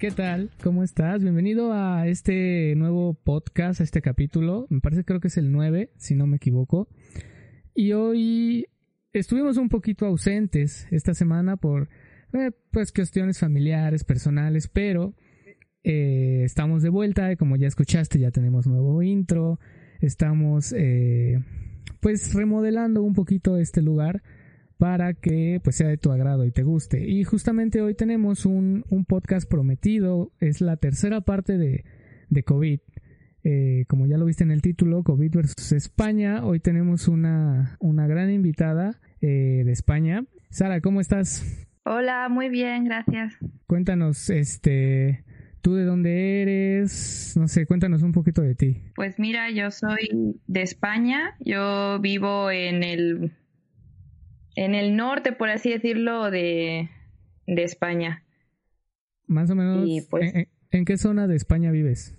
¿qué tal? ¿Cómo estás? Bienvenido a este nuevo podcast, a este capítulo. Me parece creo que es el 9, si no me equivoco. Y hoy estuvimos un poquito ausentes esta semana por eh, pues cuestiones familiares, personales, pero eh, estamos de vuelta, como ya escuchaste, ya tenemos nuevo intro, estamos eh, pues remodelando un poquito este lugar para que pues sea de tu agrado y te guste. Y justamente hoy tenemos un, un podcast prometido, es la tercera parte de, de COVID. Eh, como ya lo viste en el título, COVID versus España. Hoy tenemos una, una gran invitada eh, de España. Sara, ¿cómo estás? Hola, muy bien, gracias. Cuéntanos, este, ¿tú de dónde eres? No sé, cuéntanos un poquito de ti. Pues mira, yo soy de España, yo vivo en el en el norte, por así decirlo, de, de España. Más o menos, pues ¿en, qué zona de España vives?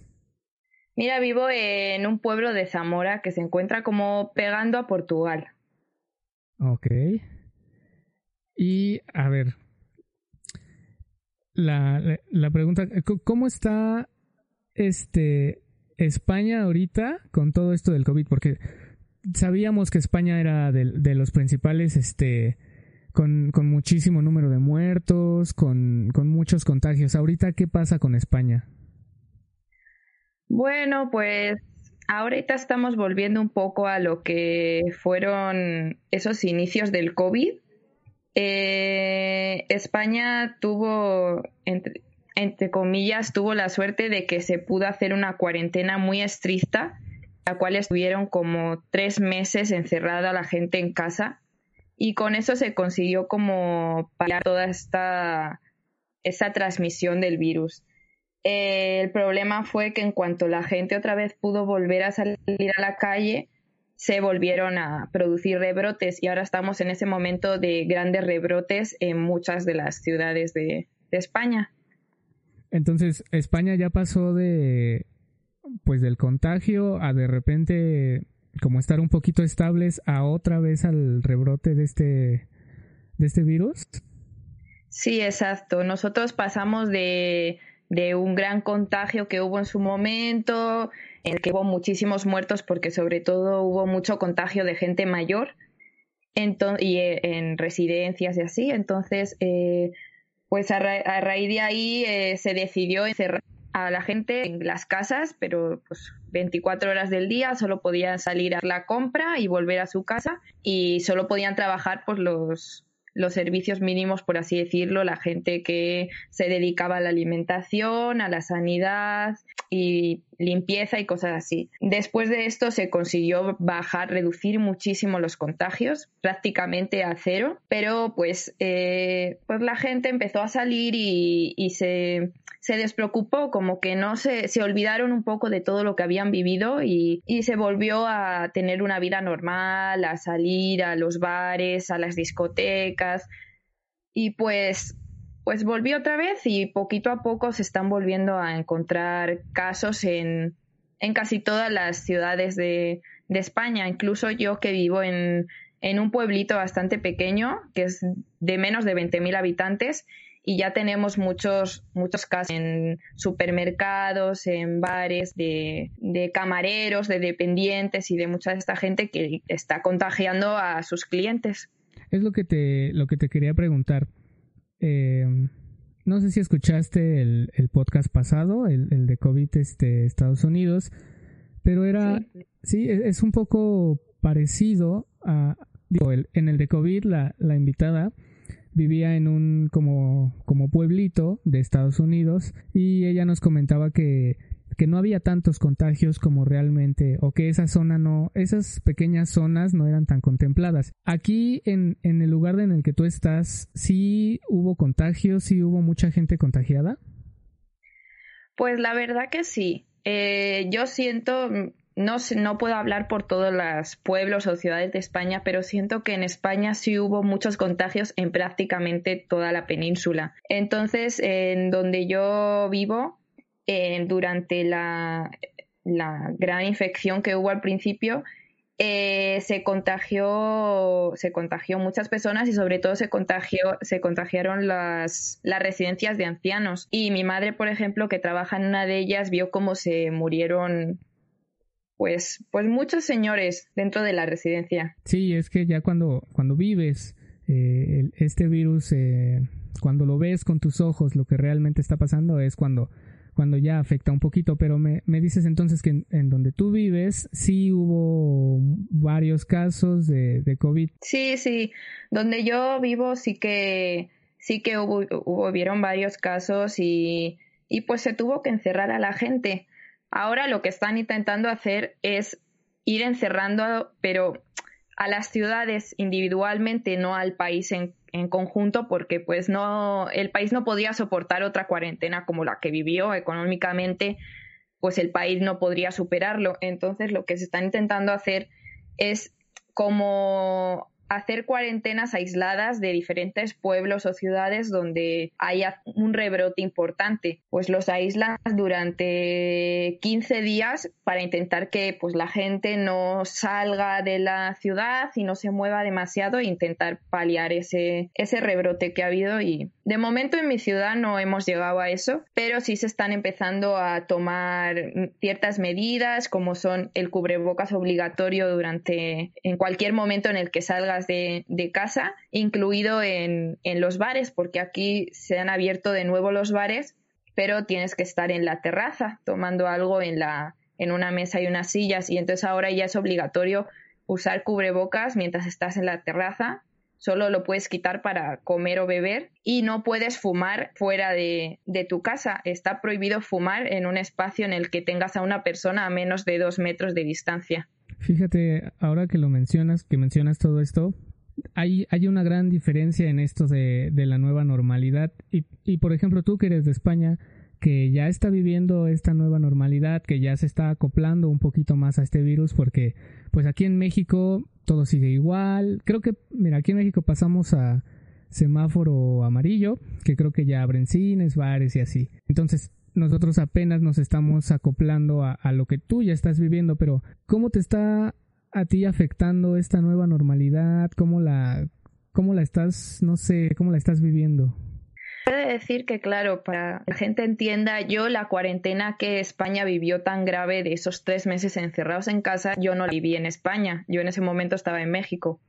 Mira, vivo en un pueblo de Zamora que se encuentra como pegando a Portugal. Ok. Y, a ver, la, la, pregunta, ¿cómo está este España ahorita con todo esto del COVID? Porque sabíamos que España era de, los principales, este, con, muchísimo número de muertos, con, con muchos contagios. Ahorita, ¿qué pasa con España? Bueno, pues ahorita estamos volviendo un poco a lo que fueron esos inicios del COVID. Eh, España tuvo, entre, entre, comillas, tuvo la suerte de que se pudo hacer una cuarentena muy estricta la cual estuvieron como tres meses encerrada la gente en casa y con eso se consiguió como parar toda esta, esta transmisión del virus. el problema fue que en cuanto la gente otra vez pudo volver a salir a la calle, se volvieron a producir rebrotes y ahora estamos en ese momento de grandes rebrotes en muchas de las ciudades de España. Entonces, España ya pasó de pues del contagio a de repente como estar un poquito estables a otra vez al rebrote de este de este virus? Sí, exacto. Nosotros pasamos de, de un gran contagio que hubo en su momento, en el que hubo muchísimos muertos porque sobre todo hubo mucho contagio de gente mayor y eh, en residencias y así. Entonces, eh, pues a, raíz de ahí eh, se decidió encerrar a la gente en las casas, pero pues 24 horas del día solo podían salir a la compra y volver a su casa y solo podían trabajar pues los los servicios mínimos, por así decirlo, la gente que se dedicaba a la alimentación, a la sanidad y limpieza y cosas así. Después de esto se consiguió bajar, reducir muchísimo los contagios, prácticamente a cero, pero pues, eh, pues la gente empezó a salir y, y se, se, despreocupó, como que no se, se olvidaron un poco de todo lo que habían vivido y, y se volvió a tener una vida normal, a salir a los bares, a las discotecas y pues pues volvió otra vez y poquito a poco se están volviendo a encontrar casos en, en casi todas las ciudades de, de España. Incluso yo que vivo en, en, un pueblito bastante pequeño, que es de menos de 20.000 habitantes, y ya tenemos muchos, muchos casos en supermercados, en bares, de, de camareros, de dependientes y de mucha de esta gente que está contagiando a sus clientes. Es lo que te, lo que te quería preguntar. Eh, no sé si escuchaste el, el podcast pasado, el, el, de COVID este, Estados Unidos, pero era, sí, e, es, un poco parecido a, digo, el, en el de COVID la, la invitada vivía en un como, como pueblito de Estados Unidos y ella nos comentaba que que no había tantos contagios como realmente, o que esa zona no, esas pequeñas zonas no eran tan contempladas. Aquí en, en el lugar en el que tú estás, ¿sí hubo contagios, sí hubo mucha gente contagiada? Pues la verdad que sí. eh, yo siento, no, no puedo hablar por todos los pueblos o ciudades de España, pero siento que en España sí hubo muchos contagios en prácticamente toda la península. Entonces, en donde yo vivo, durante la, gran infección que hubo al principio, eh, se contagió, se contagió muchas personas y sobre todo se contagió, se contagiaron las residencias de ancianos. Y mi madre, por ejemplo, que trabaja en una de ellas, vio cómo se murieron pues, pues muchos señores dentro de la residencia. Sí, es que ya cuando, cuando vives eh, este virus, eh, cuando lo ves con tus ojos, lo que realmente está pasando es cuando cuando ya afecta un poquito, pero me, me dices entonces que en, donde tú vives sí hubo varios casos de, de, COVID. Sí, sí, donde yo vivo sí que sí que hubo, hubo vieron varios casos y, y pues se tuvo que encerrar a la gente. Ahora lo que están intentando hacer es ir encerrando, pero a las ciudades individualmente, no al país en, conjunto, porque pues no, el país no podía soportar otra cuarentena como la que vivió económicamente, pues el país no podría superarlo. Entonces lo que se está intentando hacer es como hacer cuarentenas aisladas de diferentes pueblos o ciudades donde haya un rebrote importante. Pues los aíslan durante 15 días para intentar que pues la gente no salga de la ciudad y no se mueva demasiado e intentar paliar ese, ese rebrote que ha habido y de momento en mi ciudad no hemos llegado a eso, pero sí se están empezando a tomar ciertas medidas como son el cubrebocas obligatorio durante en cualquier momento en el que salgas de, casa, incluido en, los bares, porque aquí se han abierto de nuevo los bares, pero tienes que estar en la terraza tomando algo en, la, en una mesa y unas sillas, y entonces ahora ya es obligatorio usar cubrebocas mientras estás en la terraza. Solo lo puedes quitar para comer o beber y no puedes fumar fuera de, de tu casa. Está prohibido fumar en un espacio en el que tengas a una persona a menos de dos metros de distancia. Fíjate, ahora que lo mencionas, que mencionas todo esto, hay, hay una gran diferencia en esto de, de la nueva normalidad. Y, y, por ejemplo, tú que eres de España, que ya está viviendo esta nueva normalidad, que ya se está acoplando un poquito más a este virus, porque pues aquí en México todo sigue igual. Creo que, mira, aquí en México pasamos a semáforo amarillo, que creo que ya abren cines, bares y así. Entonces, nosotros apenas nos estamos acoplando a, lo que tú ya estás viviendo, pero ¿cómo te está a ti afectando esta nueva normalidad? ¿Cómo la, cómo la estás, no sé, cómo la estás viviendo? Puede decir que, claro, para que la gente entienda, yo la cuarentena que España vivió tan grave de esos tres meses encerrados en casa, yo no la viví en España, yo en ese momento estaba en México.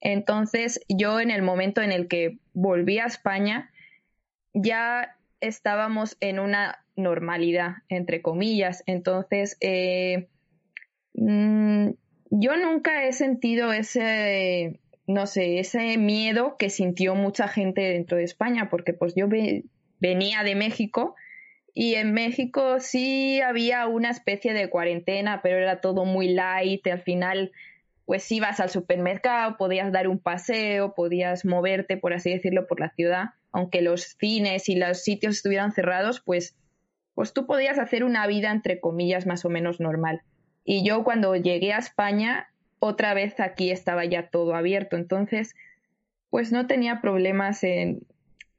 Entonces, yo en el momento en el que volví a España, ya estábamos en una normalidad, entre comillas. Entonces, eh, mm, yo nunca he sentido ese, no sé, ese miedo que sintió mucha gente dentro de España, porque pues yo venía de México y en México sí había una especie de cuarentena, pero era todo muy light. Al final, pues ibas al supermercado, podías dar un paseo, podías moverte, por así decirlo, por la ciudad aunque los cines y los sitios estuvieran cerrados, pues, pues tú podías hacer una vida entre comillas más o menos normal. Y yo cuando llegué a España, otra vez aquí estaba ya todo abierto, entonces, pues no tenía problemas en...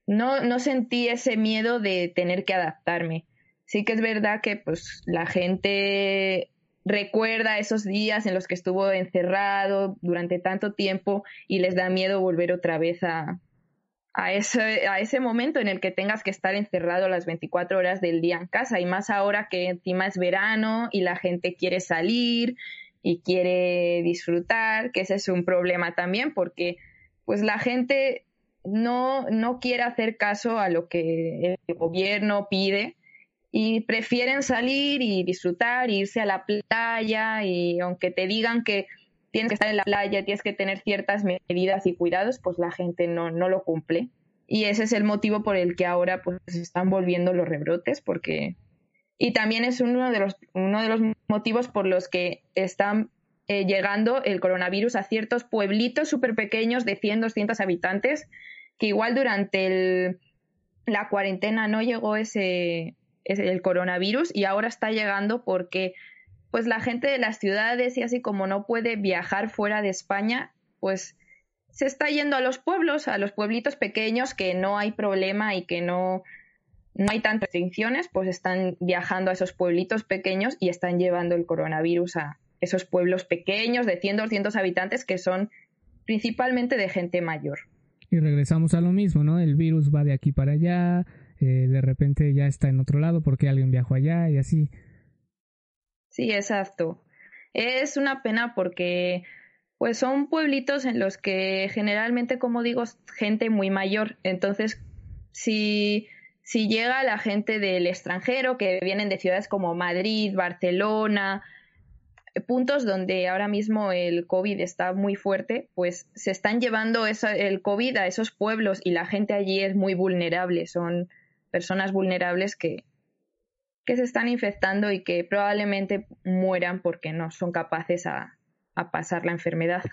No, no sentí ese miedo de tener que adaptarme. Sí que es verdad que pues la gente recuerda esos días en los que estuvo encerrado durante tanto tiempo y les da miedo volver otra vez a, a ese, a ese momento en el que tengas que estar encerrado las 24 horas del día en casa y más ahora que encima es verano y la gente quiere salir y quiere disfrutar, que ese es un problema también porque pues la gente no, no quiere hacer caso a lo que el gobierno pide y prefieren salir y disfrutar, irse a la playa y aunque te digan que tienes que estar en la playa, tienes que tener ciertas medidas y cuidados, pues la gente no, no lo cumple. Y ese es el motivo por el que ahora pues están volviendo los rebrotes, porque... Y también es uno de los, uno de los motivos por los que están eh, llegando el coronavirus a ciertos pueblitos súper pequeños de 100, 200 habitantes, que igual durante el, la cuarentena no llegó ese, el coronavirus y ahora está llegando porque pues la gente de las ciudades y así como no puede viajar fuera de España, pues se está yendo a los pueblos, a los pueblitos pequeños que no hay problema y que no, no hay tantas restricciones, pues están viajando a esos pueblitos pequeños y están llevando el coronavirus a esos pueblos pequeños de 100, 200 habitantes que son principalmente de gente mayor. Y regresamos a lo mismo, ¿no? El virus va de aquí para allá, eh, de repente ya está en otro lado porque alguien viajó allá y así. Sí, exacto. Es una pena porque pues son pueblitos en los que generalmente, como digo, gente muy mayor. Entonces, si, si llega la gente del extranjero, que vienen de ciudades como Madrid, Barcelona, puntos donde ahora mismo el COVID está muy fuerte, pues se están llevando el COVID a esos pueblos y la gente allí es muy vulnerable. Son personas vulnerables que, que se están infectando y que probablemente mueran porque no son capaces a, pasar la enfermedad.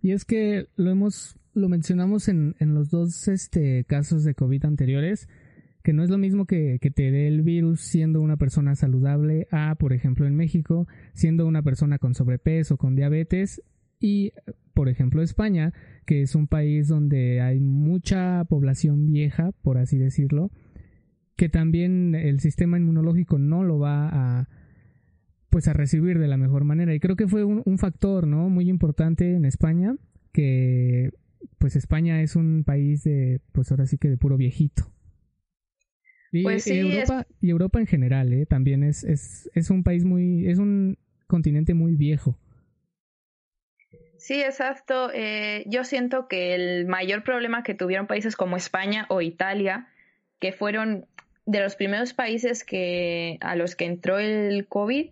Y es que lo hemos, lo mencionamos en, en los dos este, casos de COVID anteriores, que no es lo mismo que, que, te dé el virus siendo una persona saludable a, por ejemplo, en México, siendo una persona con sobrepeso, con diabetes, y, por ejemplo, España, que es un país donde hay mucha población vieja, por así decirlo, que también el sistema inmunológico no lo va a pues a recibir de la mejor manera y creo que fue un, factor no muy importante en España que pues España es un país de pues ahora sí que de puro viejito y, pues Europa y Europa en general ¿eh? también es, es, es un país muy es un continente muy viejo Sí, exacto. Eh, yo siento que el mayor problema que tuvieron países como España o Italia, que fueron de los primeros países que, a los que entró el COVID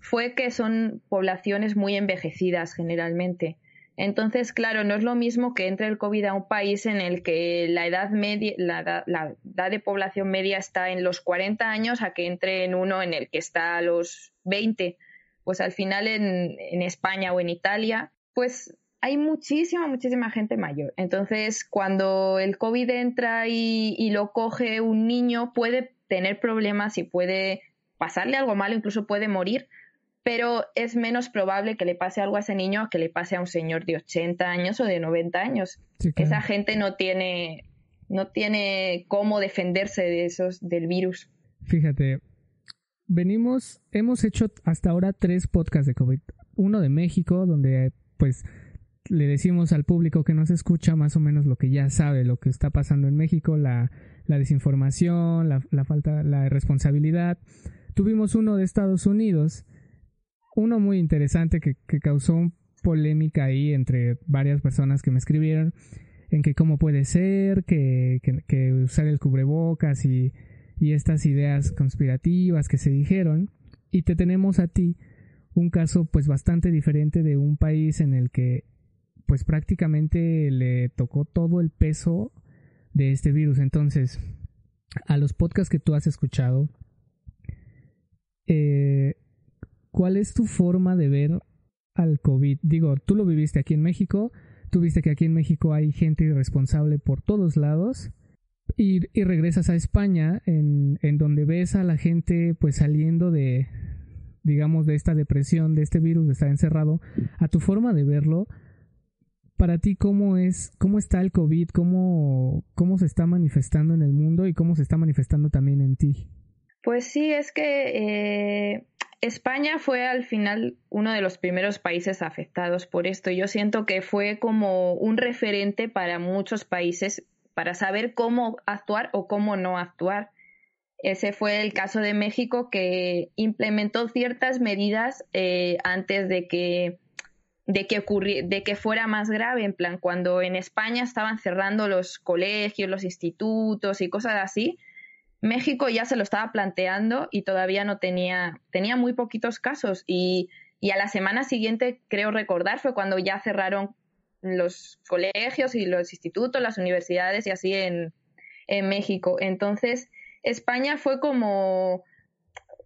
fue que son poblaciones muy envejecidas generalmente. Entonces, claro, no es lo mismo que entre el COVID a un país en el que la edad media, la, edad de población media está en los 40 años a que entre en uno en el que está a los 20. Pues al final en, en España o en Italia, pues hay muchísima, muchísima gente mayor. Entonces, cuando el COVID entra y, lo coge un niño, puede tener problemas y puede pasarle algo malo, incluso puede morir, pero es menos probable que le pase algo a ese niño que le pase a un señor de 80 años o de 90 años. Esa gente no tiene, no tiene cómo defenderse de esos, del virus. Fíjate, venimos, hemos hecho hasta ahora tres podcasts de COVID. Uno de México, donde pues le decimos al público que nos escucha más o menos lo que ya sabe, lo que está pasando en México, la, la desinformación, la, la, falta, la responsabilidad. Tuvimos uno de Estados Unidos, uno muy interesante que, que causó polémica ahí entre varias personas que me escribieron en que cómo puede ser que, que, que usar el cubrebocas y, y estas ideas conspirativas que se dijeron y te tenemos a ti un caso pues bastante diferente de un país en el que pues prácticamente le tocó todo el peso de este virus. Entonces, a los podcasts que tú has escuchado, eh, ¿cuál es tu forma de ver al COVID? Digo, tú lo viviste aquí en México, tú viste que aquí en México hay gente irresponsable por todos lados. Y, regresas a España, en, en donde ves a la gente pues saliendo de, digamos, de esta depresión, de este virus, de estar encerrado, a tu forma de verlo, para ti cómo es, cómo está el COVID, cómo, cómo se está manifestando en el mundo y cómo se está manifestando también en ti. Pues sí, es que eh, España fue al final uno de los primeros países afectados por esto. Yo siento que fue como un referente para muchos países para saber cómo actuar o cómo no actuar. Ese fue el caso de México que implementó ciertas medidas eh, antes de que de que, de que fuera más grave, en plan, cuando en España estaban cerrando los colegios, los institutos y cosas así, México ya se lo estaba planteando y todavía no tenía, tenía muy poquitos casos y, y a la semana siguiente, creo recordar, fue cuando ya cerraron los colegios y los institutos, las universidades y así en, en México. Entonces, España fue como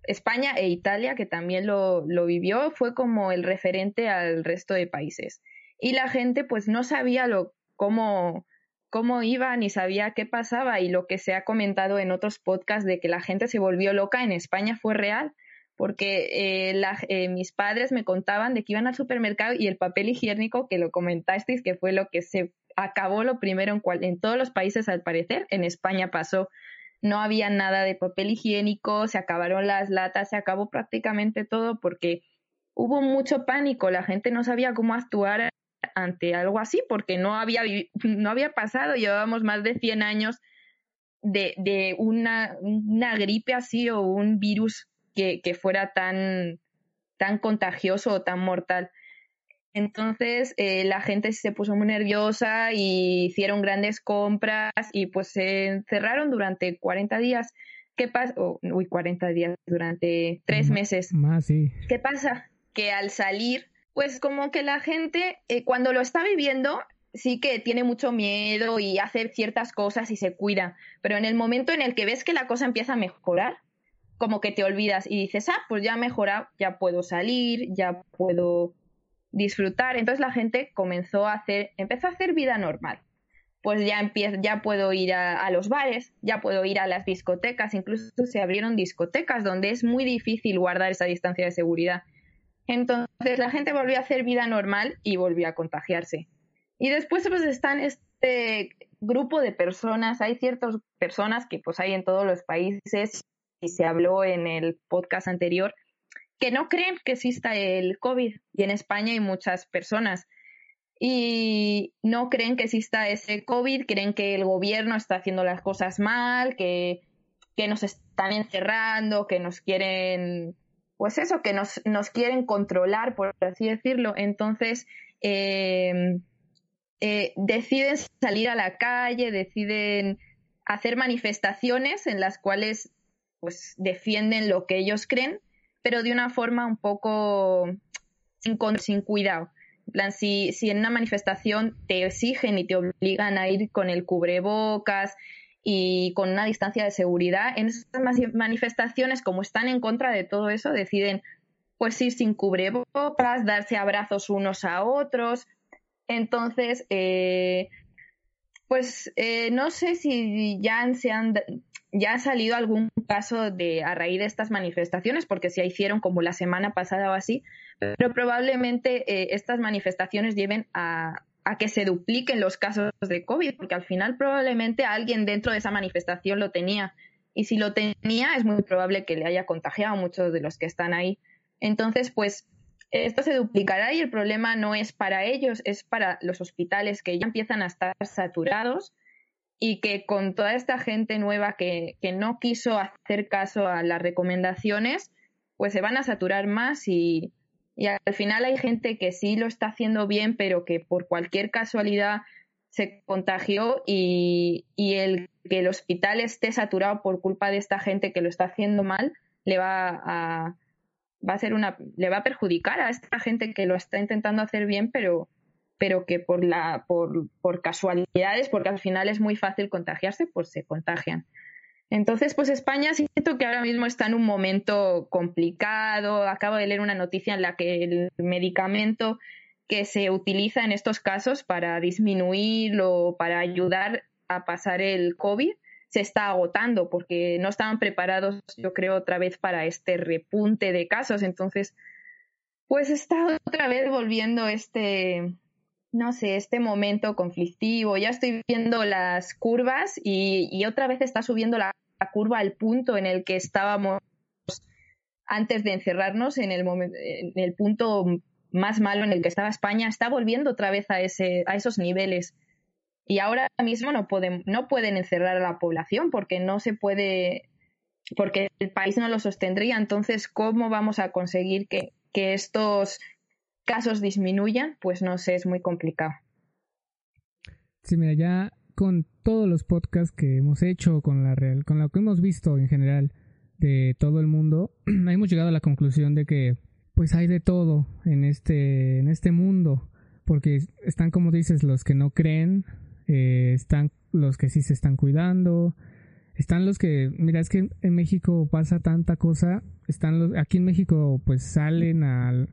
España e Italia, que también lo, vivió, fue como el referente al resto de países. Y la gente pues no sabía lo, cómo, cómo iba ni sabía qué pasaba y lo que se ha comentado en otros podcasts de que la gente se volvió loca en España fue real porque eh, eh, mis padres me contaban de que iban al supermercado y el papel higiénico, que lo comentasteis, que fue lo que se acabó lo primero en todos los países al parecer, en España pasó, no había nada de papel higiénico, se acabaron las latas, se acabó prácticamente todo porque hubo mucho pánico, la gente no sabía cómo actuar ante algo así porque no había, no había pasado, llevábamos más de 100 años de, de una, una gripe así o un virus que, que fuera tan, tan contagioso o tan mortal. Entonces eh, la gente se puso muy nerviosa y hicieron grandes compras y pues se encerraron durante 40 días. ¿Qué pasa? uy, 40 días, durante tres meses. Más, sí. ¿Qué pasa? Que al salir, pues como que la gente eh, cuando lo está viviendo sí que tiene mucho miedo y hace ciertas cosas y se cuida, pero en el momento en el que ves que la cosa empieza a mejorar, como que te olvidas y dices, ah, pues ya ha mejorado, ya puedo salir, ya puedo disfrutar. Entonces la gente comenzó a hacer, empezó a hacer vida normal. Pues ya empiezo, ya puedo ir a, los bares, ya puedo ir a las discotecas, incluso se abrieron discotecas donde es muy difícil guardar esa distancia de seguridad. Entonces la gente volvió a hacer vida normal y volvió a contagiarse. Y después pues están este grupo de personas, hay ciertas personas que pues hay en todos los países y se habló en el podcast anterior, que no creen que exista el COVID. Y en España hay muchas personas. Y no creen que exista ese COVID, creen que el gobierno está haciendo las cosas mal, que, que nos están encerrando, que nos quieren, pues eso, que nos, nos quieren controlar, por así decirlo. Entonces, eh, eh, deciden salir a la calle, deciden hacer manifestaciones en las cuales pues defienden lo que ellos creen, pero de una forma un poco sin, cuidado. Plan, si, si en una manifestación te exigen y te obligan a ir con el cubrebocas y con una distancia de seguridad, en esas manifestaciones, como están en contra de todo eso, deciden pues ir sin cubrebocas, darse abrazos unos a otros. Entonces, eh, pues eh, no sé si ya se han ya ha salido algún caso de a raíz de estas manifestaciones, porque se hicieron como la semana pasada o así, pero probablemente eh, estas manifestaciones lleven a, a, que se dupliquen los casos de COVID, porque al final probablemente alguien dentro de esa manifestación lo tenía. Y si lo tenía, es muy probable que le haya contagiado a muchos de los que están ahí. Entonces, pues esto se duplicará y el problema no es para ellos, es para los hospitales que ya empiezan a estar saturados y que con toda esta gente nueva que, no quiso hacer caso a las recomendaciones, pues se van a saturar más y, al final hay gente que sí lo está haciendo bien, pero que por cualquier casualidad se contagió y, y, el que el hospital esté saturado por culpa de esta gente que lo está haciendo mal le va a, va a una, le va a perjudicar a esta gente que lo está intentando hacer bien, pero, pero que por la, por, por casualidades, porque al final es muy fácil contagiarse, pues se contagian. Entonces, pues España siento que ahora mismo está en un momento complicado. Acabo de leer una noticia en la que el medicamento que se utiliza en estos casos para disminuir o para ayudar a pasar el COVID se está agotando porque no estaban preparados, yo creo, otra vez para este repunte de casos. Entonces, pues está otra vez volviendo este, no sé, este momento conflictivo. Ya estoy viendo las curvas y, otra vez está subiendo la, curva al punto en el que estábamos antes de encerrarnos, en el, en el punto más malo en el que estaba España, está volviendo otra vez a, ese, a esos niveles. Y ahora mismo no pueden, no pueden encerrar a la población porque no se puede, porque el país no lo sostendría. Entonces, ¿cómo vamos a conseguir que, estos casos disminuyan? Pues no sé, es muy complicado. Sí, mira, ya con todos los podcasts que hemos hecho, con la real, con lo que hemos visto en general de todo el mundo, hemos llegado a la conclusión de que pues hay de todo en este, en este mundo. Porque están, como dices, los que no creen, eh, están los que sí se están cuidando, están los que, mira, es que en México pasa tanta cosa, están los, aquí en México pues salen a,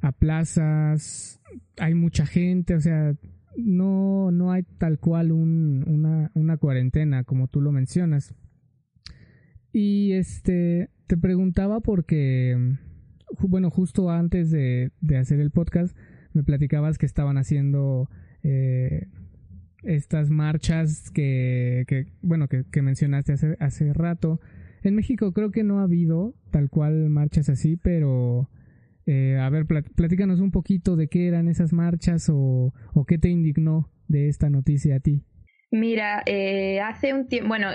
a plazas, hay mucha gente, o sea, no, no hay tal cual un, una, una cuarentena, como tú lo mencionas. Y este, te preguntaba porque, bueno, justo antes de, de hacer el podcast, me platicabas que estaban haciendo eh, estas marchas que, bueno, que, que, mencionaste hace, hace rato. En México creo que no ha habido tal cual marchas así, pero eh, a ver, platícanos un poquito de qué eran esas marchas o, o qué te indignó de esta noticia a ti. Mira, eh, hace un tiempo, bueno,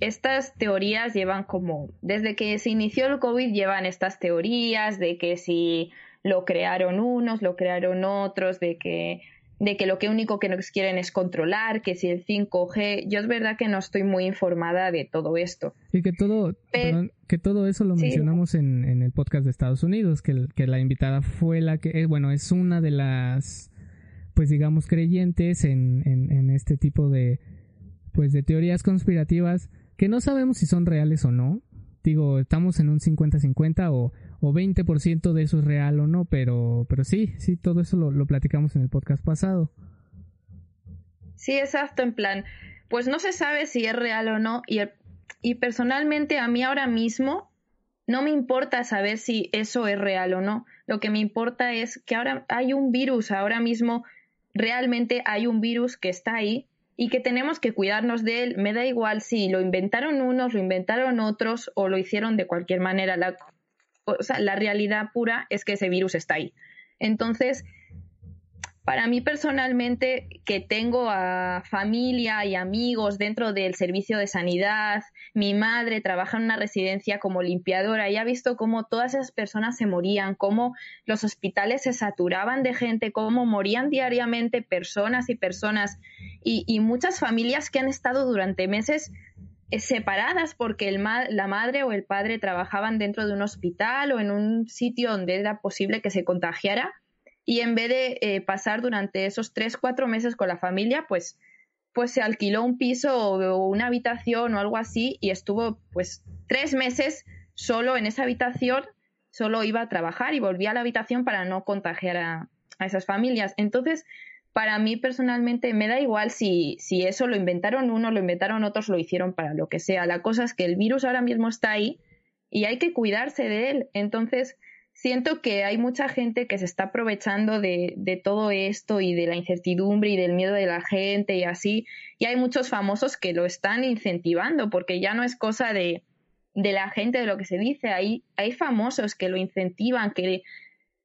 estas teorías llevan como, desde que se inició el COVID llevan estas teorías de que si lo crearon unos, lo crearon otros, de que de que lo que único que nos quieren es controlar, que si el 5G, yo es verdad que no estoy muy informada de todo esto. Y que todo, que todo eso lo mencionamos en, en, el podcast de Estados Unidos, que, que la invitada fue la que, eh, bueno, es una de las, pues digamos, creyentes en, en, en este tipo de, pues de teorías conspirativas que no sabemos si son reales o no. Digo, estamos en un 50-50 o o 20% de eso es real o no, pero, pero sí, sí, todo eso lo, lo platicamos en el podcast pasado. Sí, exacto, en plan, pues no se sabe si es real o no y, y personalmente a mí ahora mismo no me importa saber si eso es real o no. Lo que me importa es que ahora hay un virus, ahora mismo realmente hay un virus que está ahí y que tenemos que cuidarnos de él. Me da igual si lo inventaron unos, lo inventaron otros o lo hicieron de cualquier manera. La o sea, la realidad pura es que ese virus está ahí. Entonces, para mí personalmente, que tengo a familia y amigos dentro del servicio de sanidad, mi madre trabaja en una residencia como limpiadora y ha visto cómo todas esas personas se morían, cómo los hospitales se saturaban de gente, cómo morían diariamente personas y personas y, y muchas familias que han estado durante meses separadas porque el la madre o el padre trabajaban dentro de un hospital o en un sitio donde era posible que se contagiara y en vez de eh, pasar durante esos tres, cuatro meses con la familia, pues, pues se alquiló un piso o, una habitación o algo así y estuvo pues tres meses solo en esa habitación, solo iba a trabajar y volvía a la habitación para no contagiar a, a esas familias. Entonces, para mí personalmente me da igual si, si eso lo inventaron uno, lo inventaron otros, lo hicieron para lo que sea. La cosa es que el virus ahora mismo está ahí y hay que cuidarse de él. Entonces, siento que hay mucha gente que se está aprovechando de, de, todo esto y de la incertidumbre y del miedo de la gente y así. Y hay muchos famosos que lo están incentivando porque ya no es cosa de, de la gente, de lo que se dice. Hay, hay famosos que lo incentivan, que,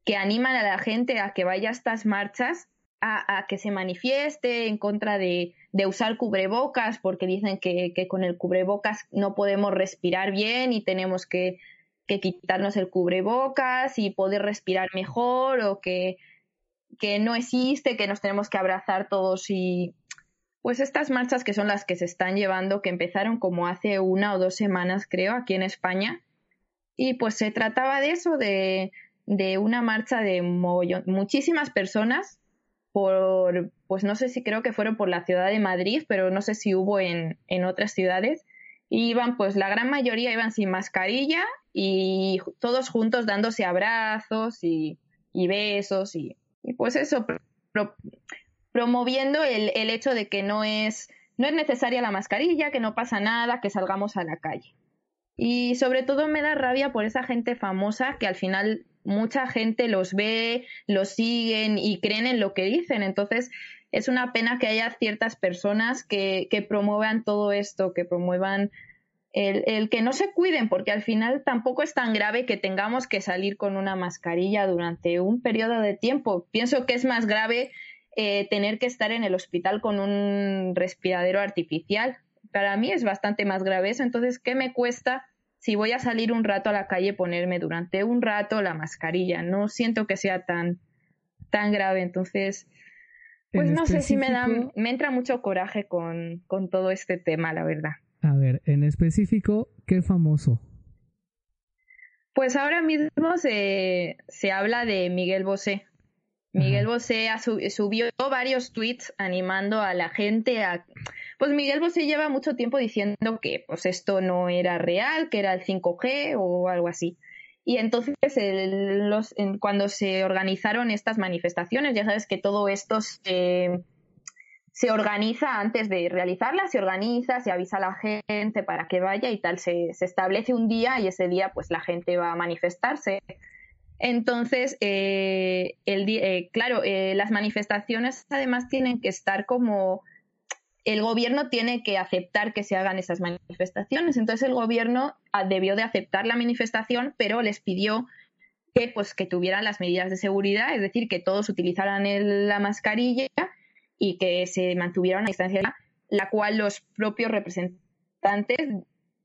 que animan a la gente a que vaya a estas marchas a, que se manifieste en contra de, de usar cubrebocas porque dicen que, que, con el cubrebocas no podemos respirar bien y tenemos que, que, quitarnos el cubrebocas y poder respirar mejor o que, que no existe, que nos tenemos que abrazar todos y pues estas marchas que son las que se están llevando, que empezaron como hace una o dos semanas creo aquí en España. Y pues se trataba de eso, de, de una marcha de muchísimas personas por, pues no sé si creo que fueron por la ciudad de Madrid, pero no sé si hubo en, en otras ciudades. Y iban, pues la gran mayoría iban sin mascarilla y todos juntos dándose abrazos y, y besos y, pues eso, promoviendo el, el hecho de que no es, no es necesaria la mascarilla, que no pasa nada, que salgamos a la calle. Y sobre todo me da rabia por esa gente famosa que al final mucha gente los ve, los siguen y creen en lo que dicen. Entonces, es una pena que haya ciertas personas que, que promuevan todo esto, que promuevan el, que no se cuiden, porque al final tampoco es tan grave que tengamos que salir con una mascarilla durante un periodo de tiempo. Pienso que es más grave eh, tener que estar en el hospital con un respiradero artificial. Para mí es bastante más grave eso. Entonces, ¿qué me cuesta si voy a salir un rato a la calle, ponerme durante un rato la mascarilla. No siento que sea tan, tan grave. Entonces, pues no sé si me da, me entra mucho coraje con, con todo este tema, la verdad. A ver, en específico, ¿qué famoso? Pues ahora mismo se, se habla de Miguel Bosé. Miguel Bosé subió varios tweets animando a la gente a... Pues Miguel Bosé lleva mucho tiempo diciendo que pues esto no era real, que era el 5G o algo así. Y entonces cuando se organizaron estas manifestaciones, ya sabes que todo esto se, organiza antes de realizarla, se organiza, se avisa a la gente para que vaya y tal, se, se establece un día y ese día pues la gente va a manifestarse. Entonces, eh, el, eh, claro, eh, las manifestaciones además tienen que estar como el gobierno tiene que aceptar que se hagan esas manifestaciones. Entonces el gobierno ah, debió de aceptar la manifestación, pero les pidió que pues que tuvieran las medidas de seguridad, es decir, que todos utilizaran la mascarilla y que se mantuviera una distancia, la cual los propios representantes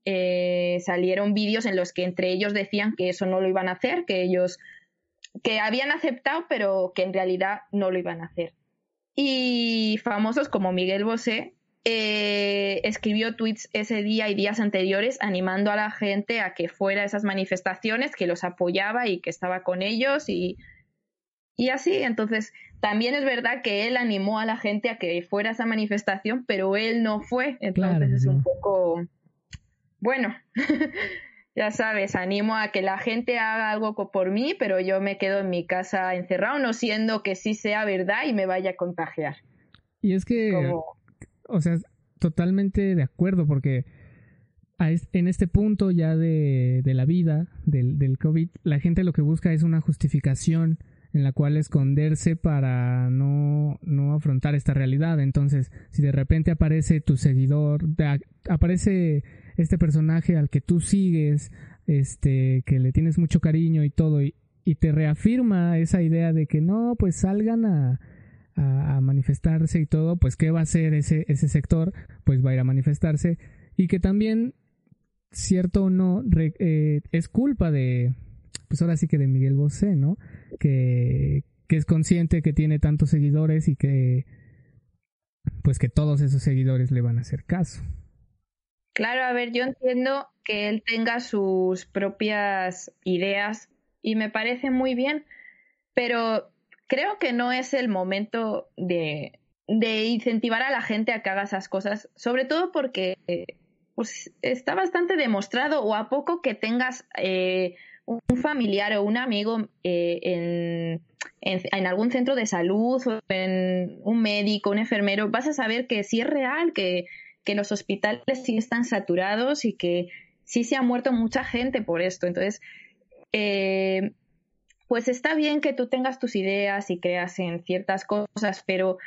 eh, salieron vídeos en los que entre ellos decían que eso no lo iban a hacer, que ellos que habían aceptado, pero que en realidad no lo iban a hacer. Y famosos como Miguel Bosé eh, escribió tweets ese día y días anteriores animando a la gente a que fuera a esas manifestaciones, que los apoyaba y que estaba con ellos y, y así. Entonces, también es verdad que él animó a la gente a que fuera a esa manifestación, pero él no fue. Entonces es un poco, bueno, ya sabes, animo a que la gente haga algo por mí, pero yo me quedo en mi casa encerrado, no siendo que sí sea verdad y me vaya a contagiar. Y es que, o sea, totalmente de acuerdo, porque en este punto ya de, de la vida, del, del COVID, la gente lo que busca es una justificación en la cual esconderse para no, no afrontar esta realidad. Entonces, si de repente aparece tu seguidor, aparece este personaje al que tú sigues, este, que le tienes mucho cariño y todo, y, te reafirma esa idea de que no, pues salgan a, manifestarse y todo, pues qué va a hacer ese, ese sector, pues va a ir a manifestarse, y que también, cierto o no, eh, es culpa de, pues ahora sí que de Miguel Bosé, ¿no? Que, que es consciente que tiene tantos seguidores y que, pues que todos esos seguidores le van a hacer caso. Claro, a ver, yo entiendo que él tenga sus propias ideas y me parece muy bien, pero creo que no es el momento de, incentivar a la gente a que haga esas cosas, sobre todo porque pues, está bastante demostrado o a poco que tengas eh, un familiar o un amigo eh, en, en, algún centro de salud o en un médico, un enfermero, vas a saber que sí es real, que que los hospitales sí están saturados y que sí se ha muerto mucha gente por esto. Entonces, eh, pues está bien que tú tengas tus ideas y creas en ciertas cosas, pero,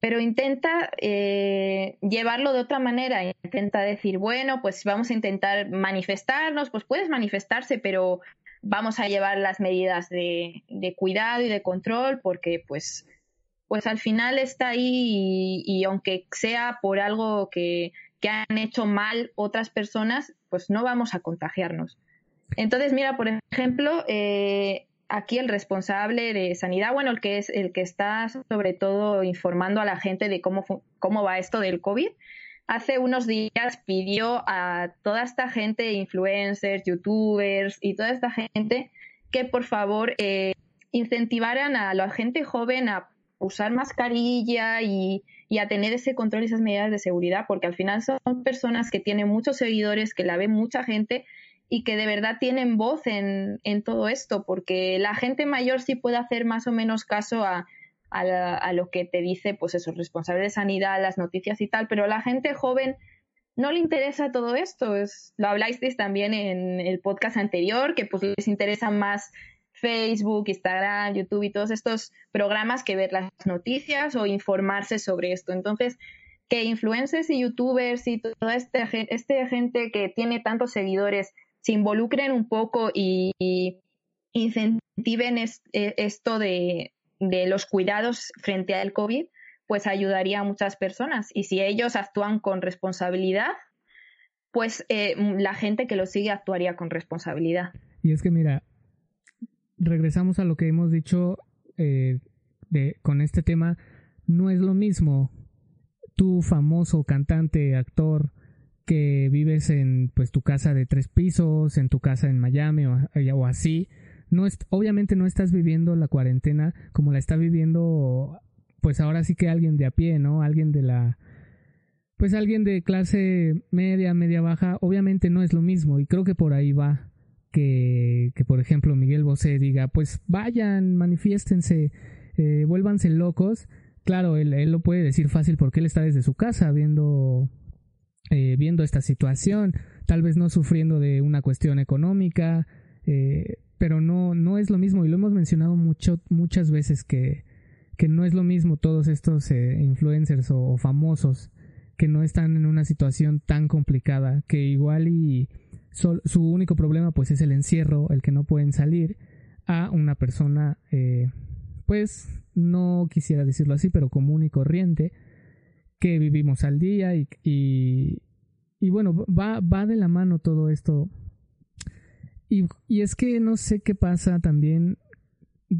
pero intenta eh, llevarlo de otra manera. Intenta decir, bueno, pues vamos a intentar manifestarnos, pues puedes manifestarse, pero vamos a llevar las medidas de, de cuidado y de control porque pues pues al final está ahí y, aunque sea por algo que, han hecho mal otras personas, pues no vamos a contagiarnos. Entonces, mira, por ejemplo, eh, aquí el responsable de sanidad, bueno, el que es el que está sobre todo informando a la gente de cómo, cómo va esto del COVID, hace unos días pidió a toda esta gente, influencers, youtubers y toda esta gente, que por favor eh, incentivaran a la gente joven a usar mascarilla y, a tener ese control y esas medidas de seguridad, porque al final son personas que tienen muchos seguidores, que la ve mucha gente y que de verdad tienen voz en, todo esto, porque la gente mayor sí puede hacer más o menos caso a, a, lo que te dice, pues eso, responsable de sanidad, las noticias y tal, pero a la gente joven no le interesa todo esto. Es, lo habláis también en el podcast anterior, que pues les interesa más Facebook, Instagram, YouTube y todos estos programas que ver las noticias o informarse sobre esto. Entonces, que influencers y youtubers y toda esta este gente que tiene tantos seguidores se involucren un poco y, incentiven e, esto de, los cuidados frente al COVID, pues ayudaría a muchas personas. Y si ellos actúan con responsabilidad, pues eh, la gente que lo sigue actuaría con responsabilidad. Y es que mira, regresamos a lo que hemos dicho eh, de, con este tema, no es lo mismo tu famoso cantante, actor, que vives en pues tu casa de tres pisos, en tu casa en Miami o, o así, no es, obviamente no estás viviendo la cuarentena como la está viviendo pues ahora sí que alguien de a pie, ¿no? Alguien de la pues alguien de clase media, media baja, obviamente no es lo mismo y creo que por ahí va que, por ejemplo, Miguel Bosé diga, pues vayan, manifiéstense, eh, vuélvanse locos, claro, él, él, lo puede decir fácil porque él está desde su casa viendo, eh, viendo esta situación, tal vez no sufriendo de una cuestión económica, eh, pero no, no es lo mismo y lo hemos mencionado mucho, muchas veces que, que no es lo mismo todos estos eh, influencers o, famosos que no están en una situación tan complicada, que igual y su único problema pues es el encierro, el que no pueden salir, a una persona eh, pues no quisiera decirlo así, pero común y corriente, que vivimos al día y, y, bueno, va, va de la mano todo esto. Y, y es que no sé qué pasa también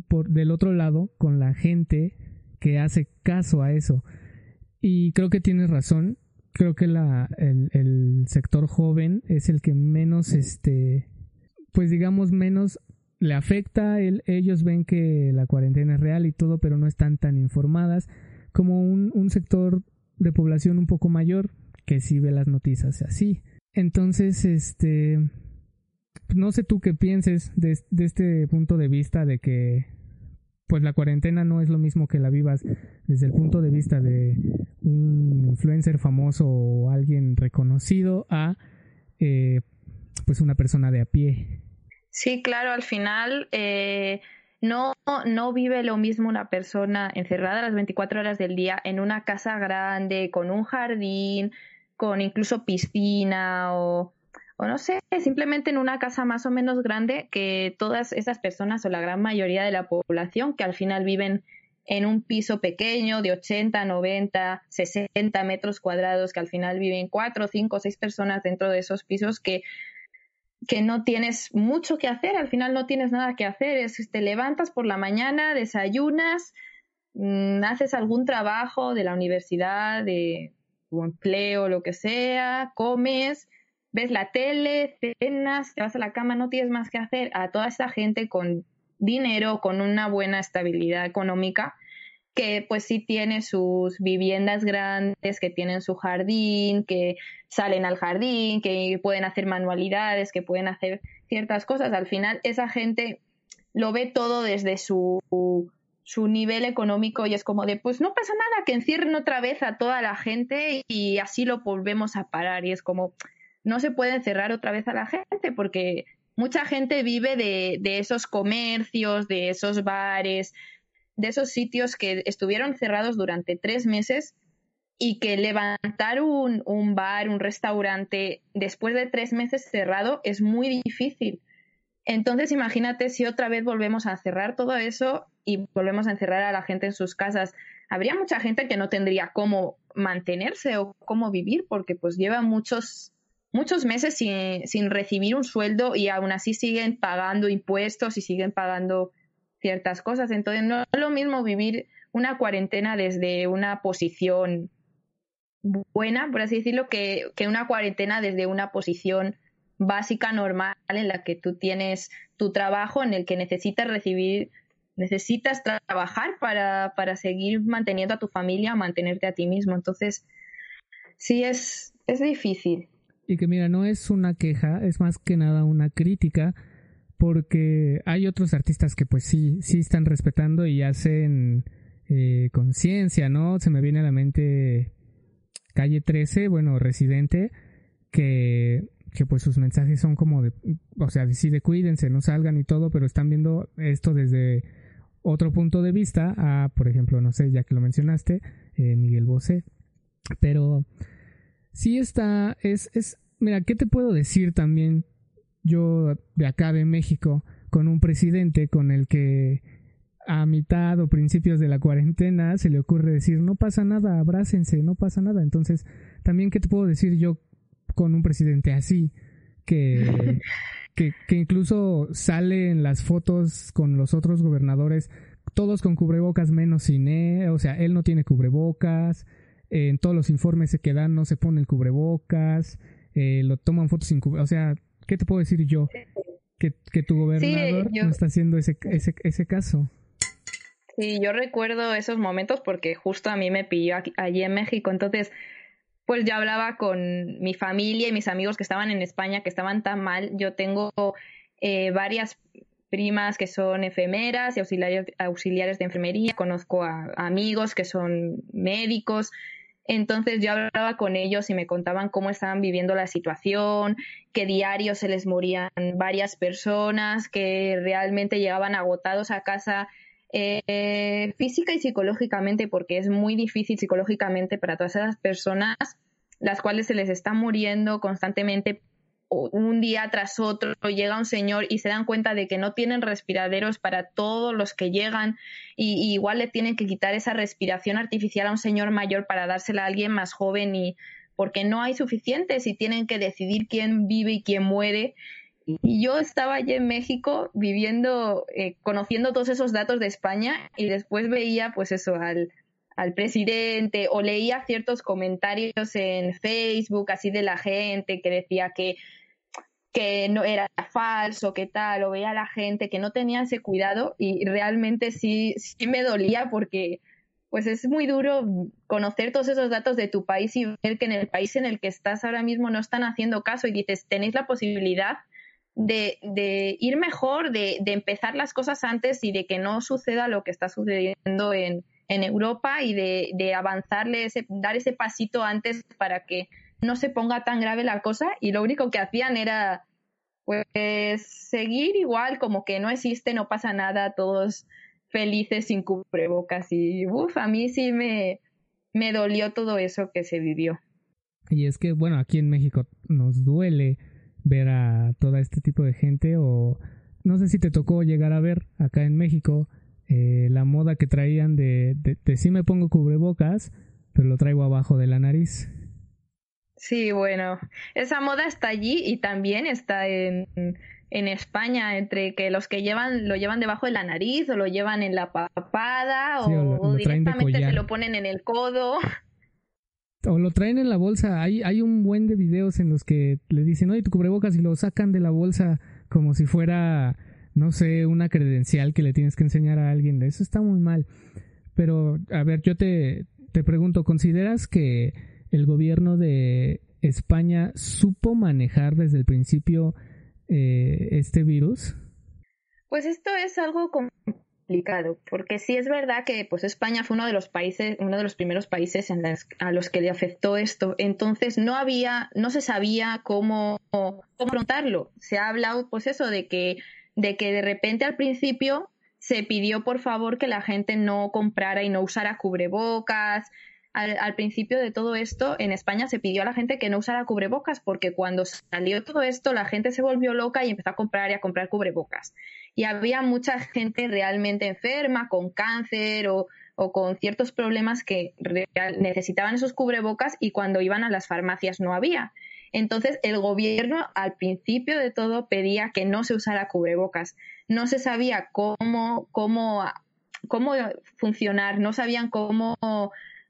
por del otro lado con la gente que hace caso a eso. Y creo que tienes razón. Creo que la, el, el sector joven es el que menos, este, pues digamos, menos le afecta. El, ellos ven que la cuarentena es real y todo, pero no están tan informadas como un, un sector de población un poco mayor que sí ve las noticias así. Entonces, este, no sé tú qué pienses de, este punto de vista de que pues la cuarentena no es lo mismo que la vivas desde el punto de vista de un influencer famoso o alguien reconocido a eh, pues una persona de a pie. Sí, claro, al final eh, no, no vive lo mismo una persona encerrada las 24 horas del día en una casa grande, con un jardín, con incluso piscina o o no sé, simplemente en una casa más o menos grande que todas esas personas o la gran mayoría de la población que al final viven en un piso pequeño de 80, 90, 60 metros cuadrados, que al final viven cuatro, cinco, seis personas dentro de esos pisos que, que no tienes mucho que hacer, al final no tienes nada que hacer, es te levantas por la mañana, desayunas, mm, haces algún trabajo de la universidad, de tu empleo, lo que sea, comes, ves la tele, cenas, te vas a la cama, no tienes más que hacer a toda esta gente con dinero, con una buena estabilidad económica, que pues sí tiene sus viviendas grandes, que tienen su jardín, que salen al jardín, que pueden hacer manualidades, que pueden hacer ciertas cosas. Al final esa gente lo ve todo desde su, su nivel económico y es como de, pues no pasa nada, que encierren otra vez a toda la gente y así lo volvemos a parar. Y es como, no se puede cerrar otra vez a la gente porque mucha gente vive de, de esos comercios, de esos bares, de esos sitios que estuvieron cerrados durante tres meses y que levantar un, un, bar, un restaurante después de tres meses cerrado es muy difícil. Entonces imagínate si otra vez volvemos a cerrar todo eso y volvemos a encerrar a la gente en sus casas. Habría mucha gente que no tendría cómo mantenerse o cómo vivir porque pues lleva muchos muchos meses sin, sin recibir un sueldo y aún así siguen pagando impuestos y siguen pagando ciertas cosas. Entonces no es lo mismo vivir una cuarentena desde una posición buena, por así decirlo, que, que una cuarentena desde una posición básica, normal, en la que tú tienes tu trabajo, en el que necesitas recibir, necesitas trabajar para, para seguir manteniendo a tu familia, mantenerte a ti mismo. Entonces, sí es, es difícil. Y que mira, no es una queja, es más que nada una crítica, porque hay otros artistas que pues sí, sí están respetando y hacen eh, conciencia, ¿no? Se me viene a la mente Calle 13, bueno, Residente, que, que pues sus mensajes son como de, o sea, sí de cuídense, no salgan y todo, pero están viendo esto desde otro punto de vista, a, por ejemplo, no sé, ya que lo mencionaste, eh, Miguel Bosé, pero sí está, es, es, mira, ¿qué te puedo decir también yo de acá de México con un presidente con el que a mitad o principios de la cuarentena se le ocurre decir no pasa nada, abrácense, no pasa nada. Entonces, también qué te puedo decir yo con un presidente así que que, que incluso sale en las fotos con los otros gobernadores todos con cubrebocas menos Cine, o sea, él no tiene cubrebocas, en todos los informes que dan no se pone el cubrebocas, eh, lo toman fotos sin cubrebocas, o sea, ¿qué te puedo decir yo? Que, que tu gobernador no está haciendo ese, ese, ese caso. Sí, yo recuerdo esos momentos porque justo a mí me pilló allí en México, entonces pues yo hablaba con mi familia y mis amigos que estaban en España, que estaban tan mal. Yo tengo eh, varias primas que son enfermeras y auxiliares, de enfermería, conozco a, amigos que son médicos. Entonces yo hablaba con ellos y me contaban cómo estaban viviendo la situación, que diario se les morían varias personas, que realmente llegaban agotados a casa eh, física y psicológicamente, porque es muy difícil psicológicamente para todas esas personas, las cuales se les está muriendo constantemente un día tras otro llega un señor y se dan cuenta de que no tienen respiraderos para todos los que llegan y, igual le tienen que quitar esa respiración artificial a un señor mayor para dársela a alguien más joven y porque no hay suficientes y tienen que decidir quién vive y quién muere. Y yo estaba allí en México viviendo, eh, conociendo todos esos datos de España y después veía pues eso al, al presidente o leía ciertos comentarios en Facebook así de la gente que decía que que no era falso, que tal, o veía a la gente que no tenía ese cuidado y realmente sí, sí me dolía porque pues es muy duro conocer todos esos datos de tu país y ver que en el país en el que estás ahora mismo no están haciendo caso y dices, tenéis la posibilidad de, ir mejor, de, de, empezar las cosas antes y de que no suceda lo que está sucediendo en, en Europa y de, de avanzarle, ese, dar ese pasito antes para que no se ponga tan grave la cosa y lo único que hacían era pues seguir igual como que no existe, no pasa nada, todos felices sin cubrebocas y uff, a mí sí me, me dolió todo eso que se vivió. Y es que, bueno, aquí en México nos duele ver a todo este tipo de gente o no sé si te tocó llegar a ver acá en México eh, la moda que traían de, de, de sí me pongo cubrebocas, pero lo traigo abajo de la nariz. Sí, bueno, esa moda está allí y también está en, en España, entre que los que llevan lo llevan debajo de la nariz o lo llevan en la papada o, directamente se lo ponen en el codo. O lo traen en la bolsa. Hay, hay un buen de videos en los que le dicen, oye, tu cubrebocas y lo sacan de la bolsa como si fuera, no sé, una credencial que le tienes que enseñar a alguien. Eso está muy mal. Pero, a ver, yo te, te pregunto, ¿consideras que el gobierno de España supo manejar desde el principio eh, este virus? Pues esto es algo complicado, porque sí es verdad que pues España fue uno de los países, uno de los primeros países a los que le afectó esto. Entonces no había, no se sabía cómo, confrontarlo. Se ha hablado, pues eso, de que, de que de repente al principio se pidió por favor que la gente no comprara y no usara cubrebocas, al, principio de todo esto, en España se pidió a la gente que no usara cubrebocas porque cuando salió todo esto, la gente se volvió loca y empezó a comprar y a comprar cubrebocas. Y había mucha gente realmente enferma, con cáncer o, con ciertos problemas que necesitaban esos cubrebocas y cuando iban a las farmacias no había. Entonces, el gobierno al principio de todo pedía que no se usara cubrebocas. No se sabía cómo, cómo, cómo funcionar, no sabían cómo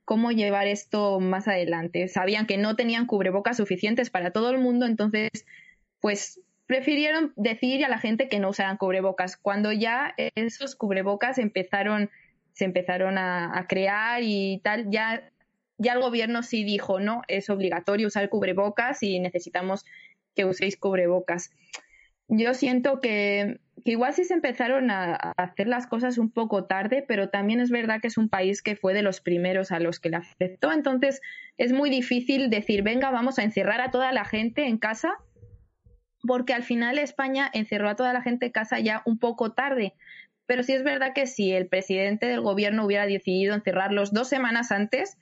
cómo llevar esto más adelante. Sabían que no tenían cubrebocas suficientes para todo el mundo, entonces, pues prefirieron decir a la gente que no usaran cubrebocas. Cuando ya esos cubrebocas empezaron, se empezaron a, crear y tal, ya, ya el gobierno sí dijo, no, es obligatorio usar cubrebocas y necesitamos que uséis cubrebocas. Yo siento que que igual sí se empezaron a, hacer las cosas un poco tarde, pero también es verdad que es un país que fue de los primeros a los que le afectó. Entonces es muy difícil decir, venga, vamos a encerrar a toda la gente en casa, porque al final España encerró a toda la gente en casa ya un poco tarde. Pero sí es verdad que si el presidente del gobierno hubiera decidido encerrarlos dos semanas antes,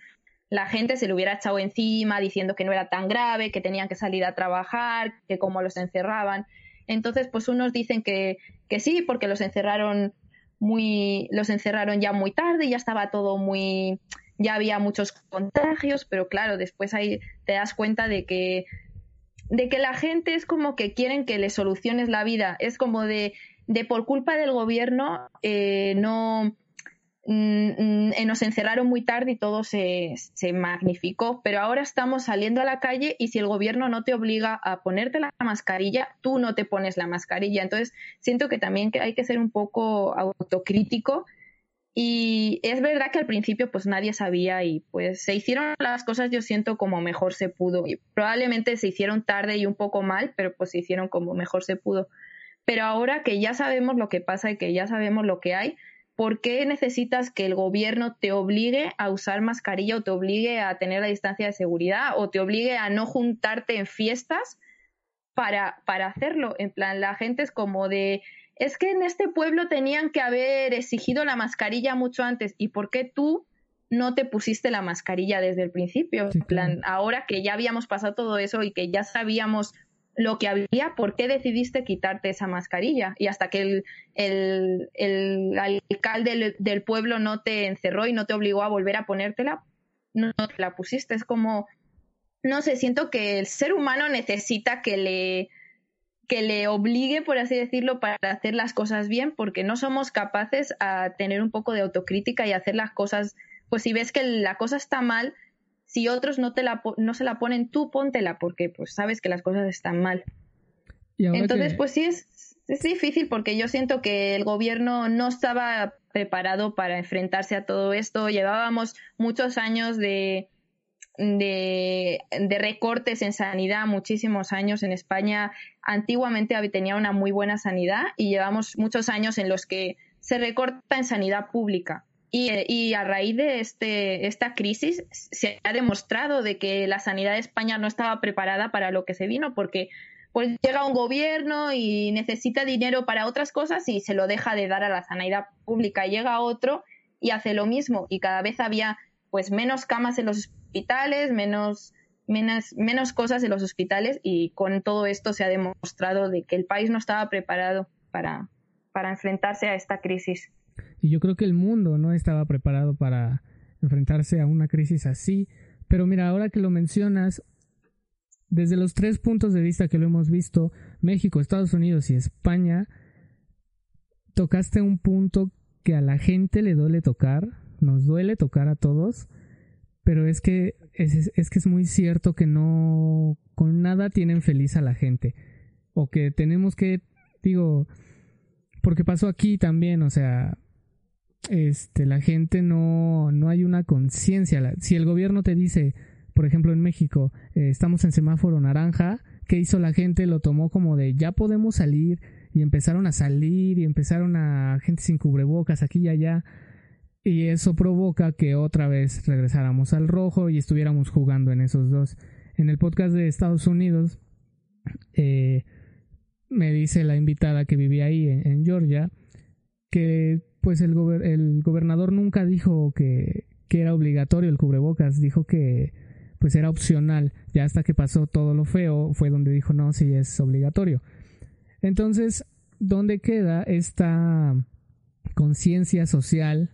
la gente se lo hubiera echado encima diciendo que no era tan grave, que tenían que salir a trabajar, que cómo los encerraban. Entonces, pues unos dicen que, que sí, porque los encerraron muy, los encerraron ya muy tarde, ya estaba todo muy, ya había muchos contagios, pero claro, después ahí te das cuenta de que, de que la gente es como que quieren que le soluciones la vida, es como de, de por culpa del gobierno eh, no, nos encerraron muy tarde y todo se, se, magnificó, pero ahora estamos saliendo a la calle y si el gobierno no te obliga a ponerte la mascarilla, tú no te pones la mascarilla. Entonces, siento que también hay que ser un poco autocrítico y es verdad que al principio pues nadie sabía y pues se hicieron las cosas yo siento como mejor se pudo y probablemente se hicieron tarde y un poco mal, pero pues se hicieron como mejor se pudo. pero ahora que ya sabemos lo que pasa y que ya sabemos lo que hay, ¿por qué necesitas que el gobierno te obligue a usar mascarilla o te obligue a tener la distancia de seguridad o te obligue a no juntarte en fiestas para, para hacerlo? En plan, la gente es como de, es que en este pueblo tenían que haber exigido la mascarilla mucho antes. ¿Y por qué tú no te pusiste la mascarilla desde el principio? En plan, ahora que ya habíamos pasado todo eso y que ya sabíamos lo que había, ¿por qué decidiste quitarte esa mascarilla? Y hasta que el, el, alcalde del, pueblo no te encerró y no te obligó a volver a ponértela, no te la pusiste. Es como, no sé, siento que el ser humano necesita que le que le obligue, por así decirlo, para hacer las cosas bien, porque no somos capaces a tener un poco de autocrítica y hacer las cosas, pues si ves que la cosa está mal, si otros no te la no se la ponen, tú póntela, porque pues sabes que las cosas están mal. Entonces, pues sí es, es difícil porque yo siento que el gobierno no estaba preparado para enfrentarse a todo esto. Llevábamos muchos años de, de, recortes en sanidad, muchísimos años en España. Antiguamente tenía una muy buena sanidad y llevamos muchos años en los que se recorta en sanidad pública. Y, a raíz de este, esta crisis se ha demostrado de que la sanidad de España no estaba preparada para lo que se vino, porque pues llega un gobierno y necesita dinero para otras cosas y se lo deja de dar a la sanidad pública. Llega otro y hace lo mismo y cada vez había pues menos camas en los hospitales, menos, menos, menos cosas en los hospitales y con todo esto se ha demostrado de que el país no estaba preparado para, para enfrentarse a esta crisis. Y yo creo que el mundo no estaba preparado para enfrentarse a una crisis así. Pero mira, ahora que lo mencionas, desde los tres puntos de vista que lo hemos visto, México, Estados Unidos y España, tocaste un punto que a la gente le duele tocar, nos duele tocar a todos, pero es que es, es, que es muy cierto que no con nada tienen feliz a la gente o que tenemos que digo porque pasó aquí también o sea este la gente no no hay una conciencia. Si el gobierno te dice por ejemplo en México eh, estamos en semáforo naranja qué hizo la gente lo tomó como de ya podemos salir y empezaron a salir y empezaron a gente sin cubrebocas aquí y allá. Y eso provoca que otra vez regresáramos al rojo y estuviéramos jugando en esos dos. En el podcast de Estados Unidos, eh, me dice la invitada que vivía ahí en, Georgia que pues el, gobernador nunca dijo que, que era obligatorio el cubrebocas, dijo que pues era opcional. Ya hasta que pasó todo lo feo fue donde dijo no, sí es obligatorio. Entonces, ¿dónde queda esta conciencia social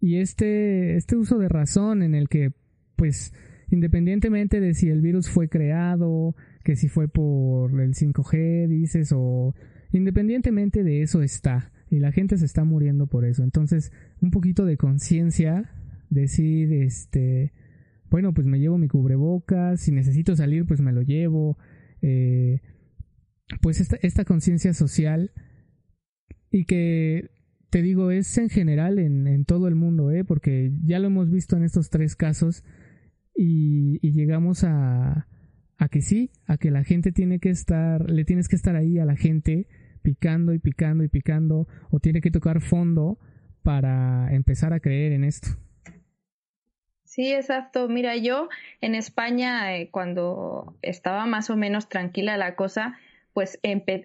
y este, este uso de razón en el que, pues, independientemente de si el virus fue creado, que si fue por el 5G, dices, o independientemente de eso está, y la gente se está muriendo por eso. Entonces, un poquito de conciencia, decir, este, bueno, pues me llevo mi cubrebocas, si necesito salir, pues me lo llevo. Eh, pues esta, esta conciencia social y que te digo, es en general en, todo el mundo, ¿eh? porque ya lo hemos visto en estos tres casos y, llegamos a, a que sí, a que la gente tiene que estar, le tienes que estar ahí a la gente picando y picando y picando o tiene que tocar fondo para empezar a creer en esto. Sí, exacto. Mira, yo en España, eh, cuando estaba más o menos tranquila la cosa, pues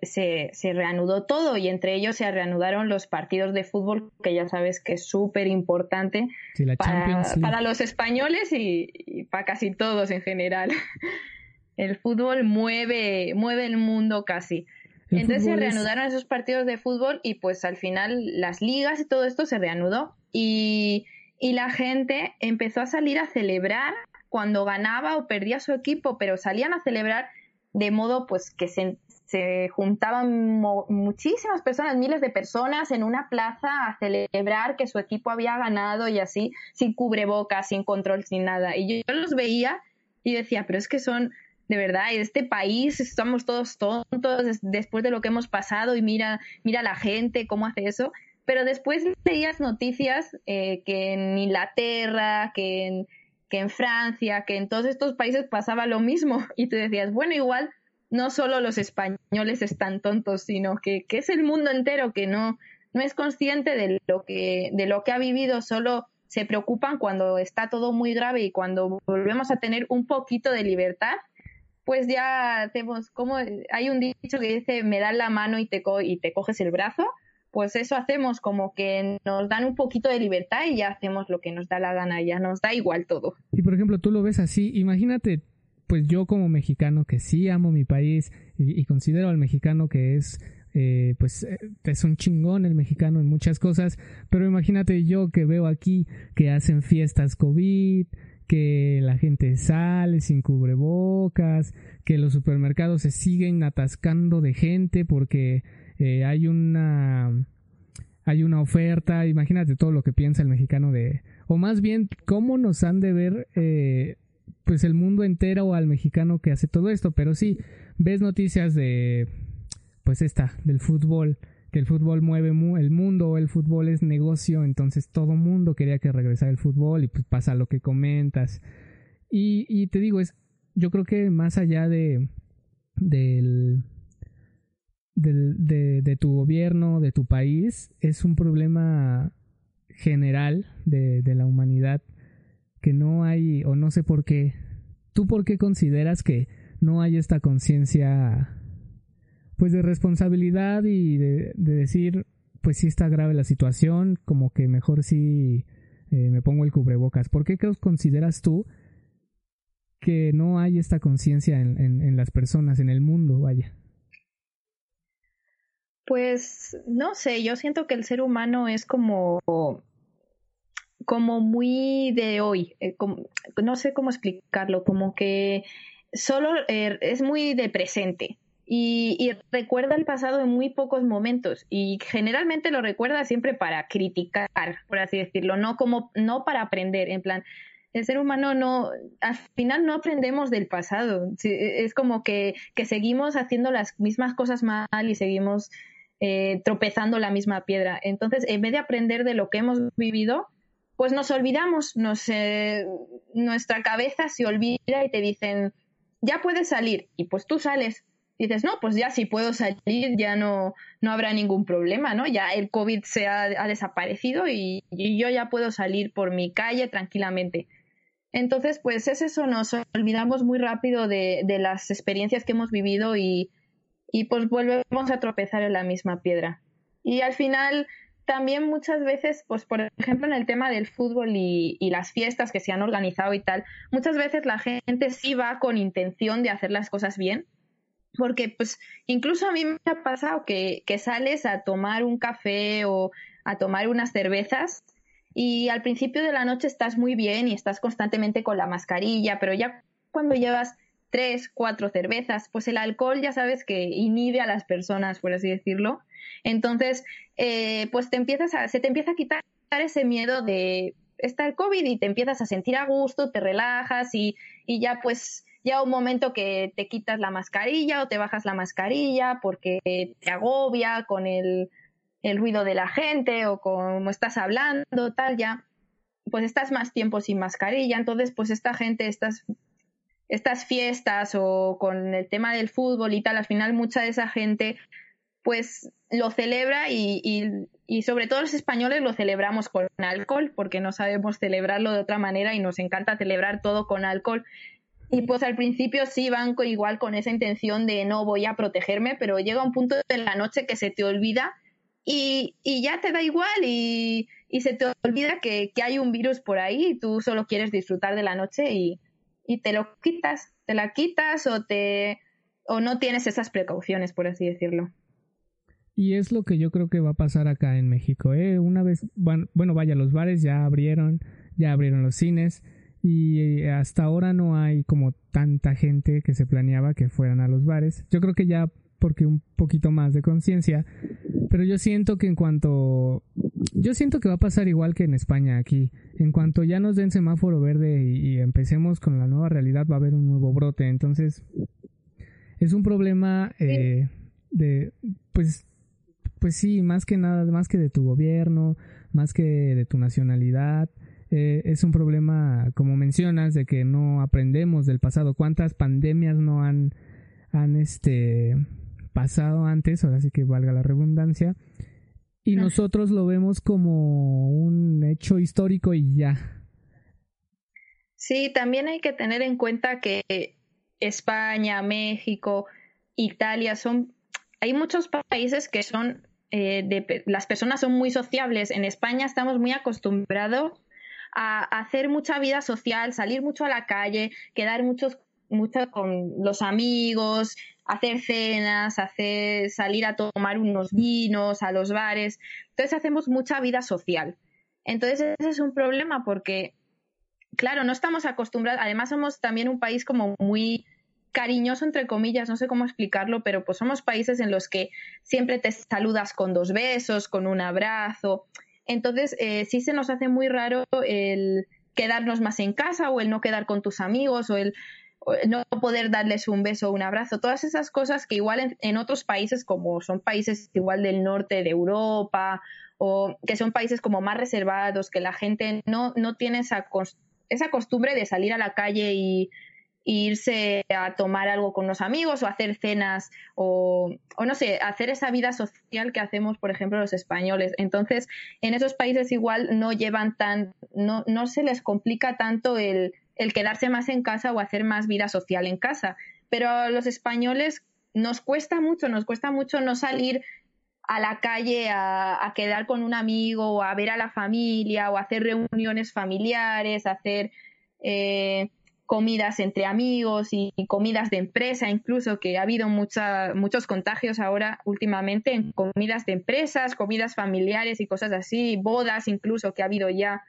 se, se, reanudó todo y entre ellos se reanudaron los partidos de fútbol, que ya sabes que es súper importante para, los españoles y, para casi todos en general. El fútbol mueve, mueve el mundo casi. Entonces se reanudaron esos partidos de fútbol y pues al final las ligas y todo esto se reanudó y, y la gente empezó a salir a celebrar cuando ganaba o perdía su equipo, pero salían a celebrar de modo pues que se, se juntaban muchísimas personas, miles de personas en una plaza a celebrar que su equipo había ganado y así, sin cubrebocas, sin control, sin nada. Y yo, los veía y decía, pero es que son, de verdad, este país estamos todos tontos después de lo que hemos pasado y mira, mira la gente, cómo hace eso. Pero después leías noticias eh, que en Inglaterra, que en, que en Francia, que en todos estos países pasaba lo mismo. Y tú decías, bueno, igual no solo los españoles están tontos, sino que, que es el mundo entero que no, no es consciente de lo que, de lo que ha vivido, solo se preocupan cuando está todo muy grave y cuando volvemos a tener un poquito de libertad, pues ya hacemos como hay un dicho que dice me dan la mano y te, y te coges el brazo, pues eso hacemos como que nos dan un poquito de libertad y ya hacemos lo que nos da la gana, ya nos da igual todo. Y por ejemplo, tú lo ves así, imagínate, pues yo como mexicano que sí amo mi país y, considero al mexicano que es eh, pues eh, es un chingón el mexicano en muchas cosas, pero imagínate yo que veo aquí que hacen fiestas COVID, que la gente sale sin cubrebocas, que los supermercados se siguen atascando de gente porque eh, hay una hay una oferta, imagínate todo lo que piensa el mexicano de, o más bien cómo nos han de ver eh, pues el mundo entero o al mexicano que hace todo esto, pero sí, ves noticias de pues esta, del fútbol, que el fútbol mueve el mundo, el fútbol es negocio, entonces todo mundo quería que regresara el fútbol y pues pasa lo que comentas. Y, y te digo, es, yo creo que más allá de, del, del de, de, tu gobierno, de tu país, es un problema general de, de la humanidad que no hay, o no sé por qué, ¿tú por qué consideras que no hay esta conciencia pues de responsabilidad y de, decir, pues sí está grave la situación, como que mejor sí eh, me pongo el cubrebocas. ¿Por qué consideras tú que no hay esta conciencia en, en, las personas, en el mundo, vaya? Pues no sé, yo siento que el ser humano es como como muy de hoy, eh, no sé cómo explicarlo, como que solo eh, es muy de presente y, recuerda el pasado en muy pocos momentos y generalmente lo recuerda siempre para criticar, por así decirlo, no como no para aprender, en plan el ser humano no, al final no aprendemos del pasado, es como que, que seguimos haciendo las mismas cosas mal y seguimos eh, tropezando la misma piedra. Entonces, en vez de aprender de lo que hemos vivido, pues nos olvidamos, nos, eh, nuestra cabeza se olvida y te dicen, ya puedes salir, y pues tú sales, dices, no, pues ya si puedo salir, ya no, no habrá ningún problema, ¿no? Ya el COVID se ha, desaparecido y, yo ya puedo salir por mi calle tranquilamente. Entonces, pues es eso, nos olvidamos muy rápido de, de las experiencias que hemos vivido y, y pues volvemos a tropezar en la misma piedra. Y al final, también muchas veces, pues por ejemplo en el tema del fútbol y, y, las fiestas que se han organizado y tal, muchas veces la gente sí va con intención de hacer las cosas bien, porque pues incluso a mí me ha pasado que, sales a tomar un café o a tomar unas cervezas y al principio de la noche estás muy bien y estás constantemente con la mascarilla, pero ya cuando llevas tres, cuatro cervezas, pues el alcohol ya sabes que inhibe a las personas, por así decirlo. Entonces, eh, pues te empiezas a, se te empieza a quitar ese miedo de estar el COVID y te empiezas a sentir a gusto, te relajas y, y ya pues ya un momento que te quitas la mascarilla o te bajas la mascarilla porque te agobia con el, el ruido de la gente o como estás hablando, tal, ya, pues estás más tiempo sin mascarilla, entonces pues esta gente, estas, estas fiestas o con el tema del fútbol y tal, al final mucha de esa gente pues lo celebra y, y, y, sobre todo los españoles lo celebramos con alcohol porque no sabemos celebrarlo de otra manera y nos encanta celebrar todo con alcohol y pues al principio sí van igual con esa intención de no voy a protegerme, pero llega un punto de la noche que se te olvida y, y ya te da igual y, y se te olvida que, que, hay un virus por ahí y tú solo quieres disfrutar de la noche y, y te lo quitas, te la quitas o te o no tienes esas precauciones, por así decirlo. Y es lo que yo creo que va a pasar acá en México. ¿eh? Una vez, bueno, vaya, los bares ya abrieron, ya abrieron los cines y hasta ahora no hay como tanta gente que se planeaba que fueran a los bares. Yo creo que ya porque un poquito más de conciencia, pero yo siento que en cuanto yo siento que va a pasar igual que en España aquí, en cuanto ya nos den semáforo verde y, empecemos con la nueva realidad va a haber un nuevo brote, entonces es un problema eh, de pues pues sí, más que nada, más que de tu gobierno, más que de tu nacionalidad, eh, es un problema, como mencionas, de que no aprendemos del pasado. ¿Cuántas pandemias no han, han este pasado antes, ahora sí que valga la redundancia, y nosotros lo vemos como un hecho histórico y ya. Sí, también hay que tener en cuenta que España, México, Italia son hay muchos países que son eh, de, las personas son muy sociables. En España estamos muy acostumbrados a, hacer mucha vida social, salir mucho a la calle, quedar muchos mucho con los amigos, hacer cenas, hacer salir a tomar unos vinos a los bares. Entonces hacemos mucha vida social. Entonces ese es un problema porque, claro, no estamos acostumbrados. Además somos también un país como muy cariñoso entre comillas, no sé cómo explicarlo, pero pues somos países en los que siempre te saludas con dos besos, con un abrazo. Entonces eh, sí se nos hace muy raro el quedarnos más en casa o el no quedar con tus amigos o el no poder darles un beso o un abrazo, todas esas cosas que igual en, otros países como son países igual del norte de Europa o que son países como más reservados, que la gente no, no tiene esa, esa costumbre de salir a la calle y irse a tomar algo con los amigos o hacer cenas o, o, no sé, hacer esa vida social que hacemos, por ejemplo, los españoles. Entonces, en esos países igual no llevan tan, no, no se les complica tanto el, el quedarse más en casa o hacer más vida social en casa. Pero a los españoles nos cuesta mucho, nos cuesta mucho no salir a la calle a, a, quedar con un amigo o a ver a la familia o hacer reuniones familiares, hacer eh, comidas entre amigos y, comidas de empresa, incluso que ha habido mucha, muchos contagios ahora últimamente en comidas de empresas, comidas familiares y cosas así, bodas incluso que ha habido ya.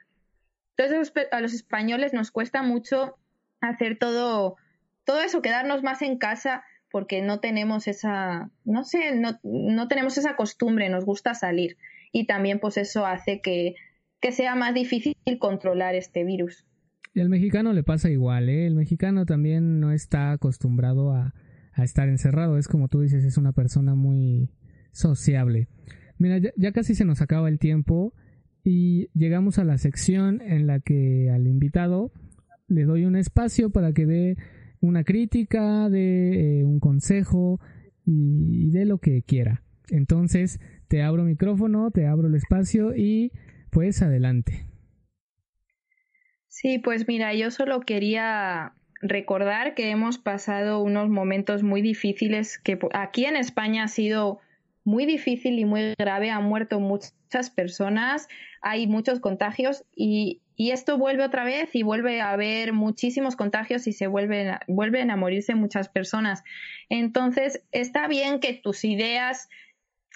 Entonces a los españoles nos cuesta mucho hacer todo, todo eso, quedarnos más en casa porque no tenemos esa, no sé, no, no tenemos esa costumbre, nos gusta salir. Y también pues eso hace que, que sea más difícil controlar este virus. Y al mexicano le pasa igual, ¿eh? El mexicano también no está acostumbrado a, estar encerrado. Es como tú dices, es una persona muy sociable. Mira, ya, casi se nos acaba el tiempo y llegamos a la sección en la que al invitado le doy un espacio para que dé una crítica, dé eh, un consejo y, y dé lo que quiera. Entonces, te abro micrófono, te abro el espacio y pues adelante. Sí, pues mira, yo solo quería recordar que hemos pasado unos momentos muy difíciles, que aquí en España ha sido muy difícil y muy grave, han muerto muchas personas, hay muchos contagios y, y esto vuelve otra vez y vuelve a haber muchísimos contagios y se vuelven, vuelven a morirse muchas personas. Entonces, está bien que tus ideas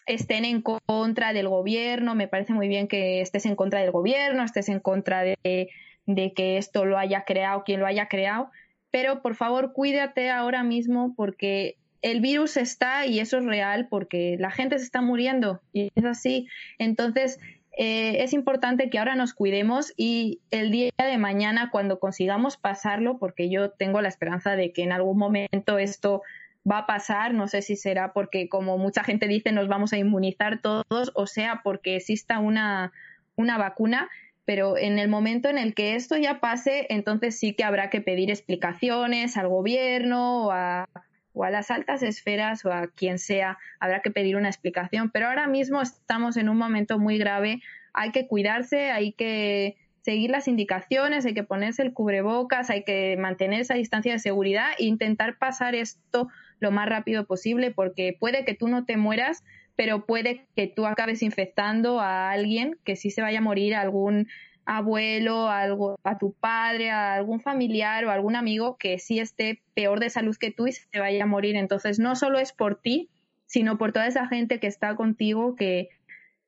estén en contra del gobierno, me parece muy bien que estés en contra del gobierno, estés en contra de de que esto lo haya creado quien lo haya creado, pero por favor cuídate ahora mismo porque el virus está y eso es real porque la gente se está muriendo y es así. Entonces, eh, es importante que ahora nos cuidemos y el día de mañana cuando consigamos pasarlo, porque yo tengo la esperanza de que en algún momento esto va a pasar, no sé si será porque como mucha gente dice nos vamos a inmunizar todos o sea porque exista una, una vacuna, pero en el momento en el que esto ya pase, entonces sí que habrá que pedir explicaciones al gobierno o a, las altas esferas o a quien sea, habrá que pedir una explicación. Pero ahora mismo estamos en un momento muy grave, hay que cuidarse, hay que seguir las indicaciones, hay que ponerse el cubrebocas, hay que mantener esa distancia de seguridad e intentar pasar esto lo más rápido posible porque puede que tú no te mueras, pero puede que tú acabes infectando a alguien que sí se vaya a morir, a algún abuelo, a, algo, a tu padre, a algún familiar o algún amigo que sí esté peor de salud que tú y se vaya a morir. Entonces, no solo es por ti, sino por toda esa gente que está contigo, que,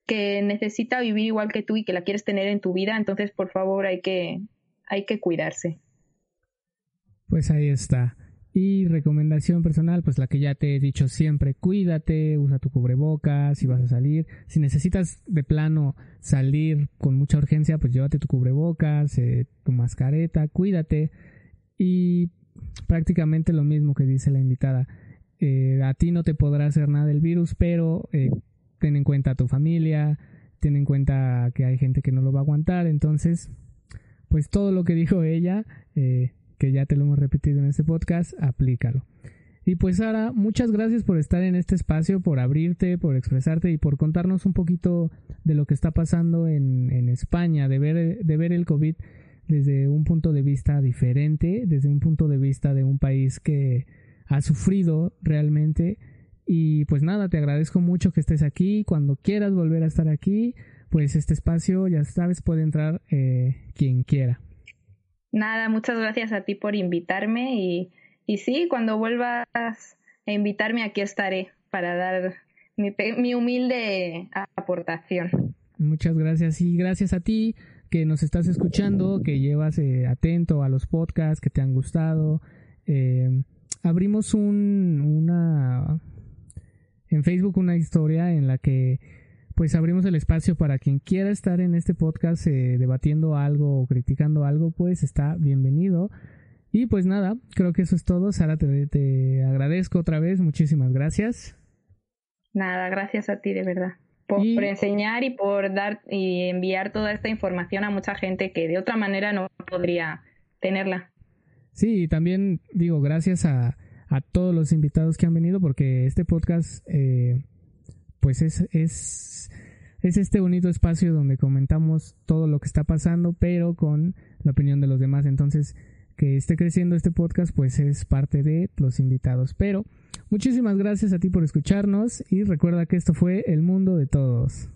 que necesita vivir igual que tú y que la quieres tener en tu vida. Entonces, por favor, hay que, hay que cuidarse. Pues ahí está. Y recomendación personal, pues la que ya te he dicho siempre, cuídate, usa tu cubrebocas si vas a salir. Si necesitas de plano salir con mucha urgencia, pues llévate tu cubrebocas, eh, tu mascareta, cuídate. Y prácticamente lo mismo que dice la invitada. Eh, a ti no te podrá hacer nada el virus, pero eh, ten en cuenta a tu familia, ten en cuenta que hay gente que no lo va a aguantar. Entonces, pues todo lo que dijo ella, que ya te lo hemos repetido en este podcast, aplícalo. Y pues Sara, muchas gracias por estar en este espacio, por abrirte, por expresarte y por contarnos un poquito de lo que está pasando en, España, de ver, de ver el COVID desde un punto de vista diferente, desde un punto de vista de un país que ha sufrido realmente. Y pues nada, te agradezco mucho que estés aquí. Cuando quieras volver a estar aquí, pues este espacio, ya sabes, puede entrar eh, quien quiera. Nada, muchas gracias a ti por invitarme y, y sí, cuando vuelvas a invitarme aquí estaré para dar mi, mi humilde aportación. Muchas gracias y gracias a ti que nos estás escuchando, que llevas eh, atento a los podcasts que te han gustado. Eh, abrimos un, una en Facebook una historia en la que pues abrimos el espacio para quien quiera estar en este podcast eh, debatiendo algo o criticando algo, pues está bienvenido. Y pues nada, creo que eso es todo. Sara, te, te agradezco otra vez. Muchísimas gracias. Nada, gracias a ti de verdad por, enseñar y por dar y enviar toda esta información a mucha gente que de otra manera no podría tenerla. Sí, y también digo gracias a, a todos los invitados que han venido porque este podcast eh, pues es, es, es este bonito espacio donde comentamos todo lo que está pasando pero con la opinión de los demás. Entonces que esté creciendo este podcast pues es parte de los invitados. Pero Muchísimas gracias a ti por escucharnos y recuerda que esto fue El Mundo de Todos.